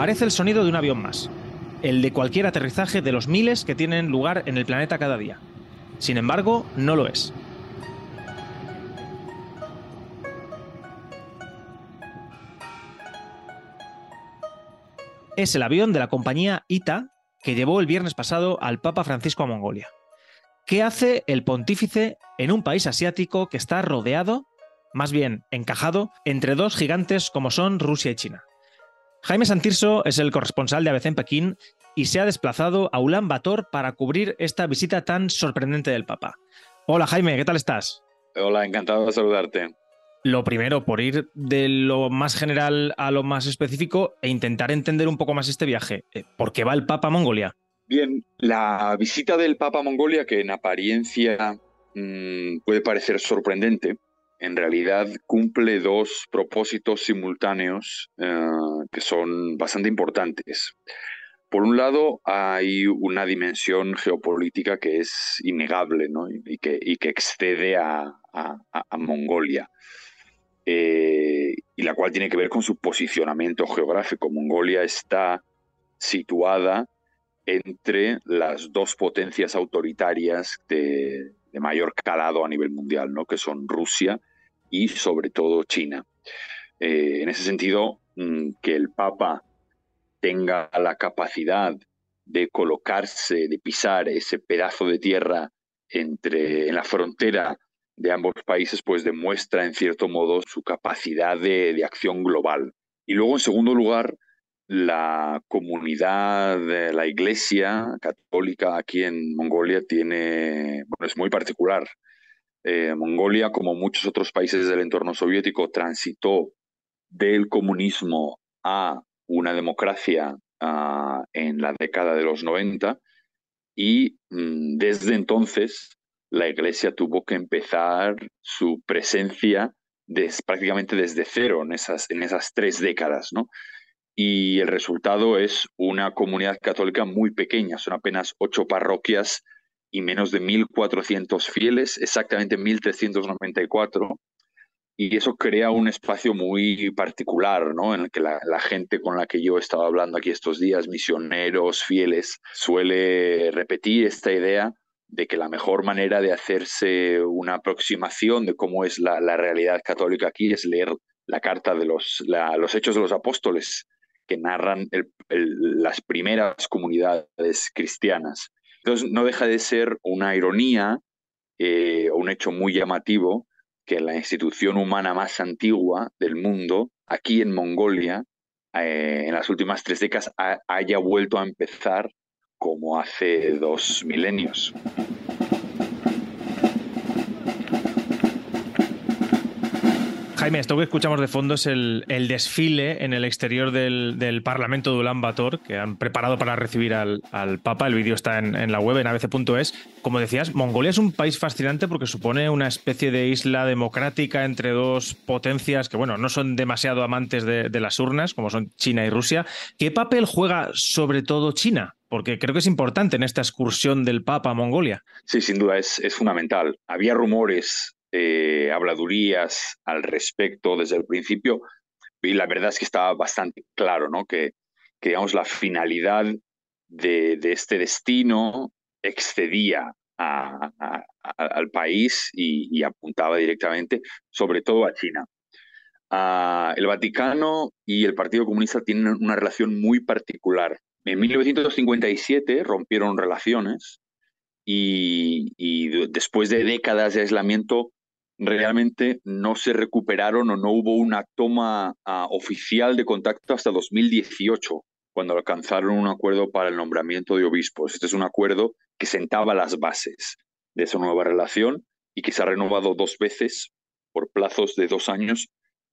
parece el sonido de un avión más, el de cualquier aterrizaje de los miles que tienen lugar en el planeta cada día. Sin embargo, no lo es. Es el avión de la compañía ITA que llevó el viernes pasado al Papa Francisco a Mongolia. ¿Qué hace el pontífice en un país asiático que está rodeado, más bien encajado, entre dos gigantes como son Rusia y China? Jaime Santirso es el corresponsal de ABC en Pekín y se ha desplazado a Ulan Bator para cubrir esta visita tan sorprendente del Papa. Hola Jaime, ¿qué tal estás? Hola, encantado de saludarte. Lo primero, por ir de lo más general a lo más específico e intentar entender un poco más este viaje. Eh, ¿Por qué va el Papa a Mongolia? Bien, la visita del Papa a Mongolia, que en apariencia mmm, puede parecer sorprendente, en realidad cumple dos propósitos simultáneos eh, que son bastante importantes. Por un lado, hay una dimensión geopolítica que es innegable ¿no? y, que, excede a Mongolia, eh, y la cual tiene que ver con su posicionamiento geográfico. Mongolia está situada entre las dos potencias autoritarias de, de mayor calado a nivel mundial, ¿no? que son Rusia y sobre todo China. Eh, en ese sentido, mm, que el Papa tenga la capacidad de colocarse, de pisar ese pedazo de tierra entre, en la frontera de ambos países, pues demuestra en cierto modo su capacidad de, de acción global. Y luego, en segundo lugar, la comunidad, de la iglesia católica aquí en Mongolia tiene, bueno, es muy particular. Eh, Mongolia, como muchos otros países del entorno soviético, transitó del comunismo a una democracia uh, en la década de los 90 y mm, desde entonces la Iglesia tuvo que empezar su presencia prácticamente desde cero en esas, en esas tres décadas, ¿no? Y el resultado es una comunidad católica muy pequeña, son apenas ocho parroquias y menos de 1.400 fieles, exactamente 1.394, y eso crea un espacio muy particular, ¿no? En el que la, gente con la que yo estaba hablando aquí estos días, misioneros, fieles, suele repetir esta idea de que la mejor manera de hacerse una aproximación de cómo es la, realidad católica aquí es leer la carta de los, los hechos de los apóstoles que narran las primeras comunidades cristianas. Entonces no deja de ser una ironía eh, o un hecho muy llamativo que la institución humana más antigua del mundo, aquí en Mongolia, eh, en las últimas tres décadas, ha, haya vuelto a empezar como hace dos milenios. Jaime, esto que escuchamos de fondo es el, desfile en el exterior del, Parlamento de Ulan Bator que han preparado para recibir al, Papa. El vídeo está en, la web en abc.es. Como decías, Mongolia es un país fascinante porque supone una especie de isla democrática entre dos potencias que, bueno, no son demasiado amantes de, las urnas, como son China y Rusia. ¿Qué papel juega sobre todo China? Porque creo que es importante en esta excursión del Papa a Mongolia. Sí, sin duda, es fundamental. Había rumores eh, habladurías al respecto desde el principio y la verdad es que estaba bastante claro, ¿no? Que, que la finalidad de, de este destino excedía a, al país y, y, apuntaba directamente, sobre todo a China. Uh, el Vaticano y el Partido Comunista tienen una relación muy particular. En 1957 rompieron relaciones y, y después de décadas de aislamiento realmente no se recuperaron o no hubo una toma uh, oficial de contacto hasta 2018, cuando alcanzaron un acuerdo para el nombramiento de obispos. Este es un acuerdo que sentaba las bases de esa nueva relación y que se ha renovado dos veces por plazos de dos años,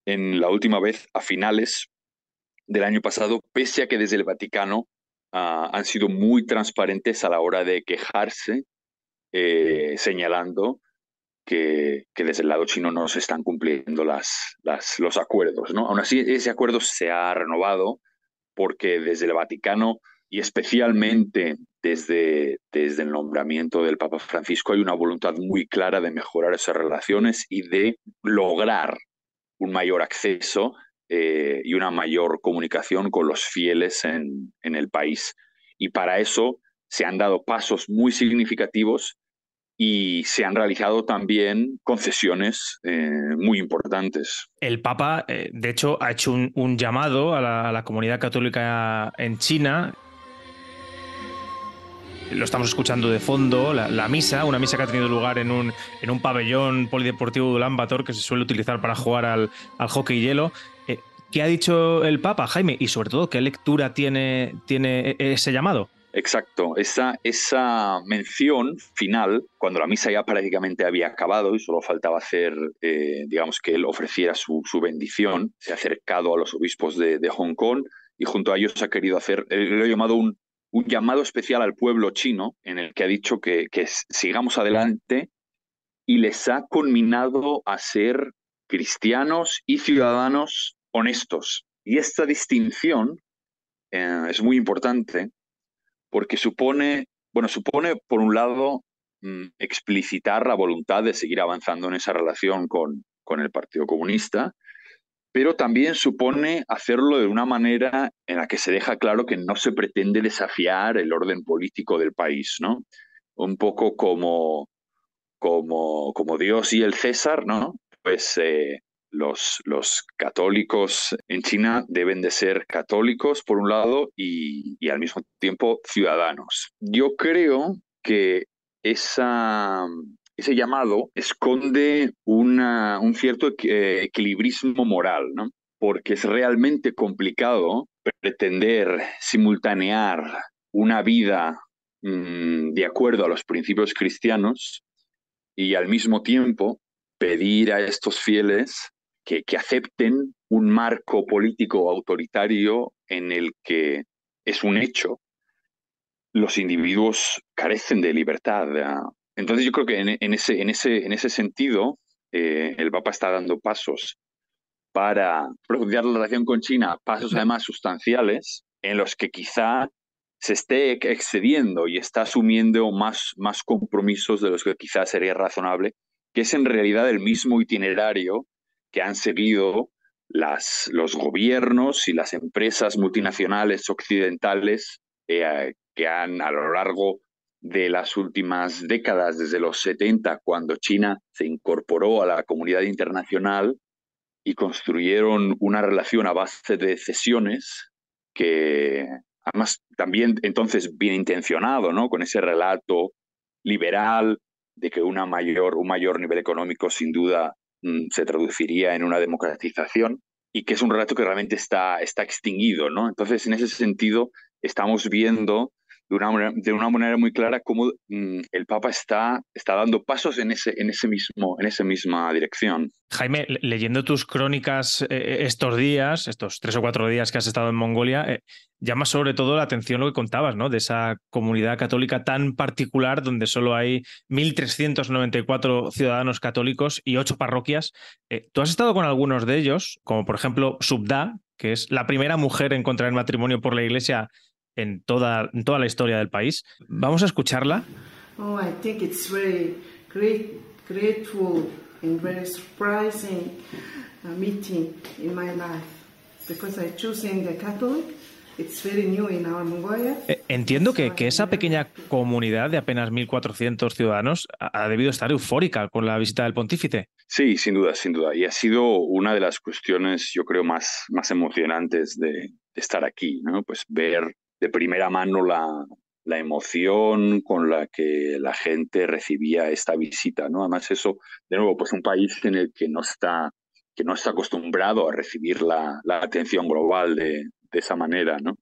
en la última vez a finales del año pasado, pese a que desde el Vaticano uh, han sido muy transparentes a la hora de quejarse, eh, señalando que, desde el lado chino no se están cumpliendo las, los acuerdos. ¿no? Aún así, ese acuerdo se ha renovado porque desde el Vaticano y especialmente desde, desde el nombramiento del Papa Francisco hay una voluntad muy clara de mejorar esas relaciones y de lograr un mayor acceso eh, y una mayor comunicación con los fieles en el país. Y para eso se han dado pasos muy significativos y se han realizado también concesiones eh, muy importantes. El Papa, eh, de hecho, ha hecho un, llamado a la, comunidad católica en China. Lo estamos escuchando de fondo, la, misa, una misa que ha tenido lugar en un, en un pabellón polideportivo de Ulan que se suele utilizar para jugar al, al hockey hielo. Eh, ¿Qué ha dicho el Papa, Jaime? Y sobre todo, ¿qué lectura tiene, tiene e, ese llamado? Exacto, esa, mención final, cuando la misa ya prácticamente había acabado y solo faltaba hacer, eh, digamos, que él ofreciera su, bendición, se ha acercado a los obispos de, Hong Kong y junto a ellos ha querido hacer, lo ha llamado un, un, llamado especial al pueblo chino, en el que ha dicho que, que sigamos adelante y les ha conminado a ser cristianos y ciudadanos honestos. Y esta distinción eh, es muy importante porque supone, bueno, supone por un lado mm, explicitar la voluntad de seguir avanzando en esa relación con, con el Partido Comunista, pero también supone hacerlo de una manera en la que se deja claro que no se pretende desafiar el orden político del país, ¿no? Un poco como, como, como Dios y el César, ¿no? Pues eh, los, católicos en China deben de ser católicos, por un lado, y, al mismo tiempo ciudadanos. Yo creo que ese llamado esconde una, un cierto equilibrismo moral, ¿no? porque es realmente complicado pretender simultanear una vida mm, de acuerdo a los principios cristianos y al mismo tiempo pedir a estos fieles que, acepten un marco político autoritario en el que es un hecho los individuos carecen de libertad. Entonces yo creo que en, ese, en, ese, en ese sentido eh, el Papa está dando pasos para profundizar la relación con China, pasos además sustanciales en los que quizá se esté excediendo y está asumiendo más, más compromisos de los que quizá sería razonable, que es en realidad el mismo itinerario que han seguido las, los gobiernos y las empresas multinacionales occidentales eh, que han a lo largo de las últimas décadas, desde los 70, cuando China se incorporó a la comunidad internacional y construyeron una relación a base de cesiones que además también entonces bien intencionado, ¿no? Con ese relato liberal de que una mayor, un mayor nivel económico sin duda se traduciría en una democratización y que es un relato que realmente está, está extinguido, ¿no? Entonces, en ese sentido, estamos viendo de una manera, de una manera muy clara cómo mm, el Papa está, está dando pasos en, ese, en, ese mismo, en esa misma dirección. Jaime, leyendo tus crónicas eh, eh, estos días, estos tres o cuatro días que has estado en Mongolia, eh, llama sobre todo la atención lo que contabas, ¿no? De esa comunidad católica tan particular donde solo hay 1.394 ciudadanos católicos y ocho parroquias. Tú has estado con algunos de ellos, como por ejemplo Subda, que es la primera mujer en contraer matrimonio por la Iglesia en toda, en toda la historia del país. Vamos a escucharla. Oh, I think it's very great, grateful and very surprising uh, meeting in my life because I choosing the Catholic. It's very new in our Mongolia. Eh, entiendo que, que, esa pequeña comunidad de apenas 1.400 ciudadanos ha debido estar eufórica con la visita del pontífice. Sí, sin duda, sin duda. Y ha sido una de las cuestiones, yo creo, más, más emocionantes de, de estar aquí, ¿no? Pues ver de primera mano la, la emoción con la que la gente recibía esta visita, ¿no? Además eso, de nuevo, pues un país en el que no está, que no está acostumbrado a recibir la, la atención global de, de, esa manera, ¿no?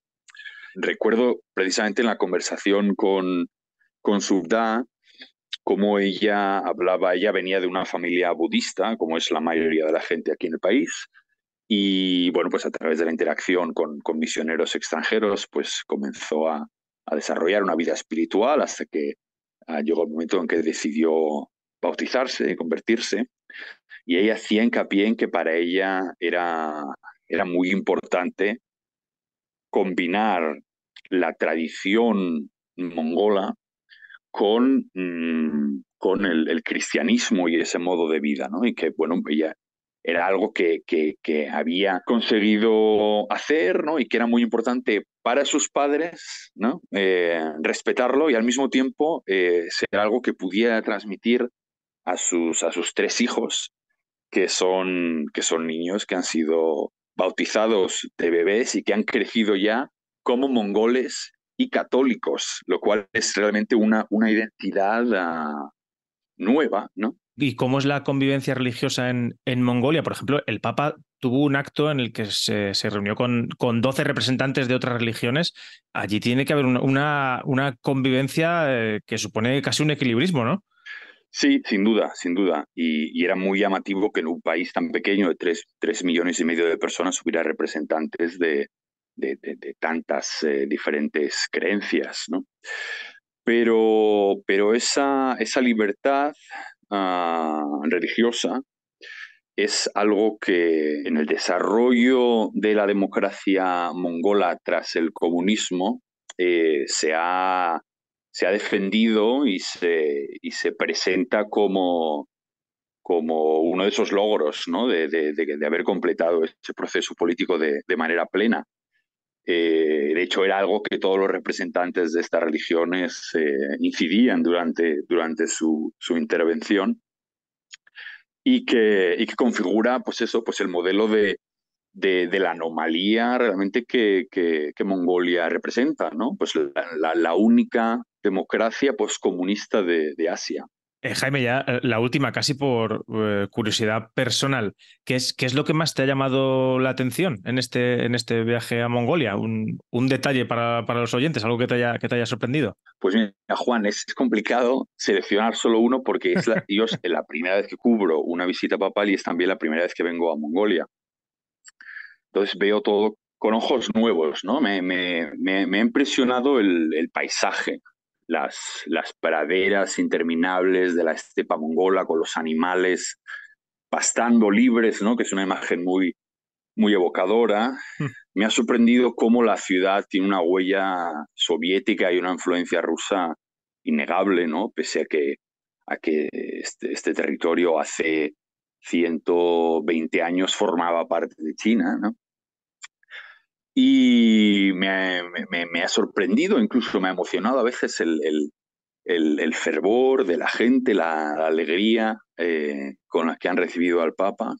Recuerdo precisamente en la conversación con, con Subda, cómo ella hablaba, ella venía de una familia budista, como es la mayoría de la gente aquí en el país, y bueno, pues a través de la interacción con, con misioneros extranjeros, pues comenzó a, a, desarrollar una vida espiritual hasta que ah, llegó el momento en que decidió bautizarse y convertirse. Y ella hacía hincapié en que para ella era, era muy importante combinar la tradición mongola con, mm, con el, el, cristianismo y ese modo de vida, ¿no? Y que, bueno, ella era algo que, había conseguido hacer ¿no? y que era muy importante para sus padres ¿no? Eh, respetarlo y al mismo tiempo eh, ser algo que pudiera transmitir a sus, a sus tres hijos, que son, que son niños que han sido bautizados de bebés y que han crecido ya como mongoles y católicos, lo cual es realmente una, una identidad ah, nueva, ¿no? ¿Y cómo es la convivencia religiosa en, en, Mongolia? Por ejemplo, el Papa tuvo un acto en el que se, se reunió con, con, 12 representantes de otras religiones. Allí tiene que haber una, una, convivencia eh, que supone casi un equilibrismo, ¿no? Sí, sin duda, sin duda. Y, era muy llamativo que en un país tan pequeño de 3, millones y medio de personas hubiera representantes de, de, tantas eh, diferentes creencias, ¿no? Pero, pero esa, esa libertad Ah, religiosa es algo que en el desarrollo de la democracia mongola tras el comunismo eh, se, ha, se, ha, defendido y se, y se presenta como, como uno de esos logros ¿no? de, de, de, haber completado ese proceso político de, manera plena. Eh, de hecho, era algo que todos los representantes de estas religiones eh, incidían durante, durante su, su intervención y que, y que, configura pues eso, pues el modelo de, de, la anomalía realmente que, que, Mongolia representa, ¿no? Pues la, única democracia postcomunista de, de Asia. Eh, Jaime, ya eh, la última, casi por eh, curiosidad personal, ¿qué es, ¿qué es lo que más te ha llamado la atención en este, en este viaje a Mongolia? Un, un detalle para, para, los oyentes, algo que te haya, que te haya sorprendido. Pues mira, Juan, es complicado seleccionar solo uno porque es la, yo, es la primera vez que cubro una visita papal y es también la primera vez que vengo a Mongolia. Entonces veo todo con ojos nuevos, ¿no? Me, me, me, me ha impresionado el, el paisaje, las, las praderas interminables de la estepa mongola con los animales pastando libres, ¿no? que es una imagen muy, muy evocadora. Hmm. Me ha sorprendido cómo la ciudad tiene una huella soviética y una influencia rusa innegable, ¿no? pese a que, a que este, este territorio hace 120 años formaba parte de China. ¿no? Y me, ha sorprendido, incluso me ha emocionado a veces el, el, fervor de la gente, la, alegría eh, con la que han recibido al Papa.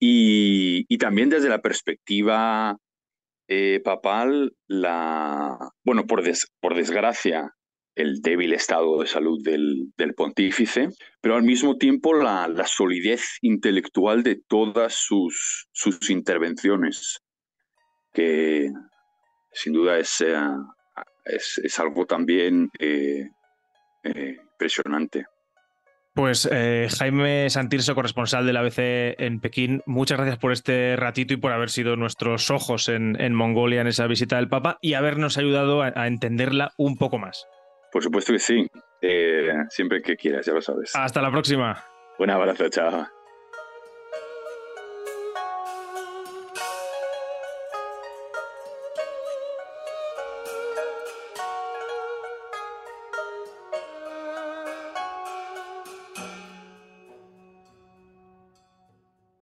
Y, también desde la perspectiva eh, papal, la, bueno, por, por desgracia, el débil estado de salud del, del pontífice, pero al mismo tiempo la, la, solidez intelectual de todas sus, sus intervenciones que sin duda es, eh, es, es algo también eh, eh, impresionante. Pues eh, Jaime Santirso, corresponsal del ABC en Pekín, muchas gracias por este ratito y por haber sido nuestros ojos en, en Mongolia en esa visita del Papa y habernos ayudado a, a entenderla un poco más. Por supuesto que sí, siempre que quieras, ya lo sabes. Hasta la próxima. Un abrazo, chao.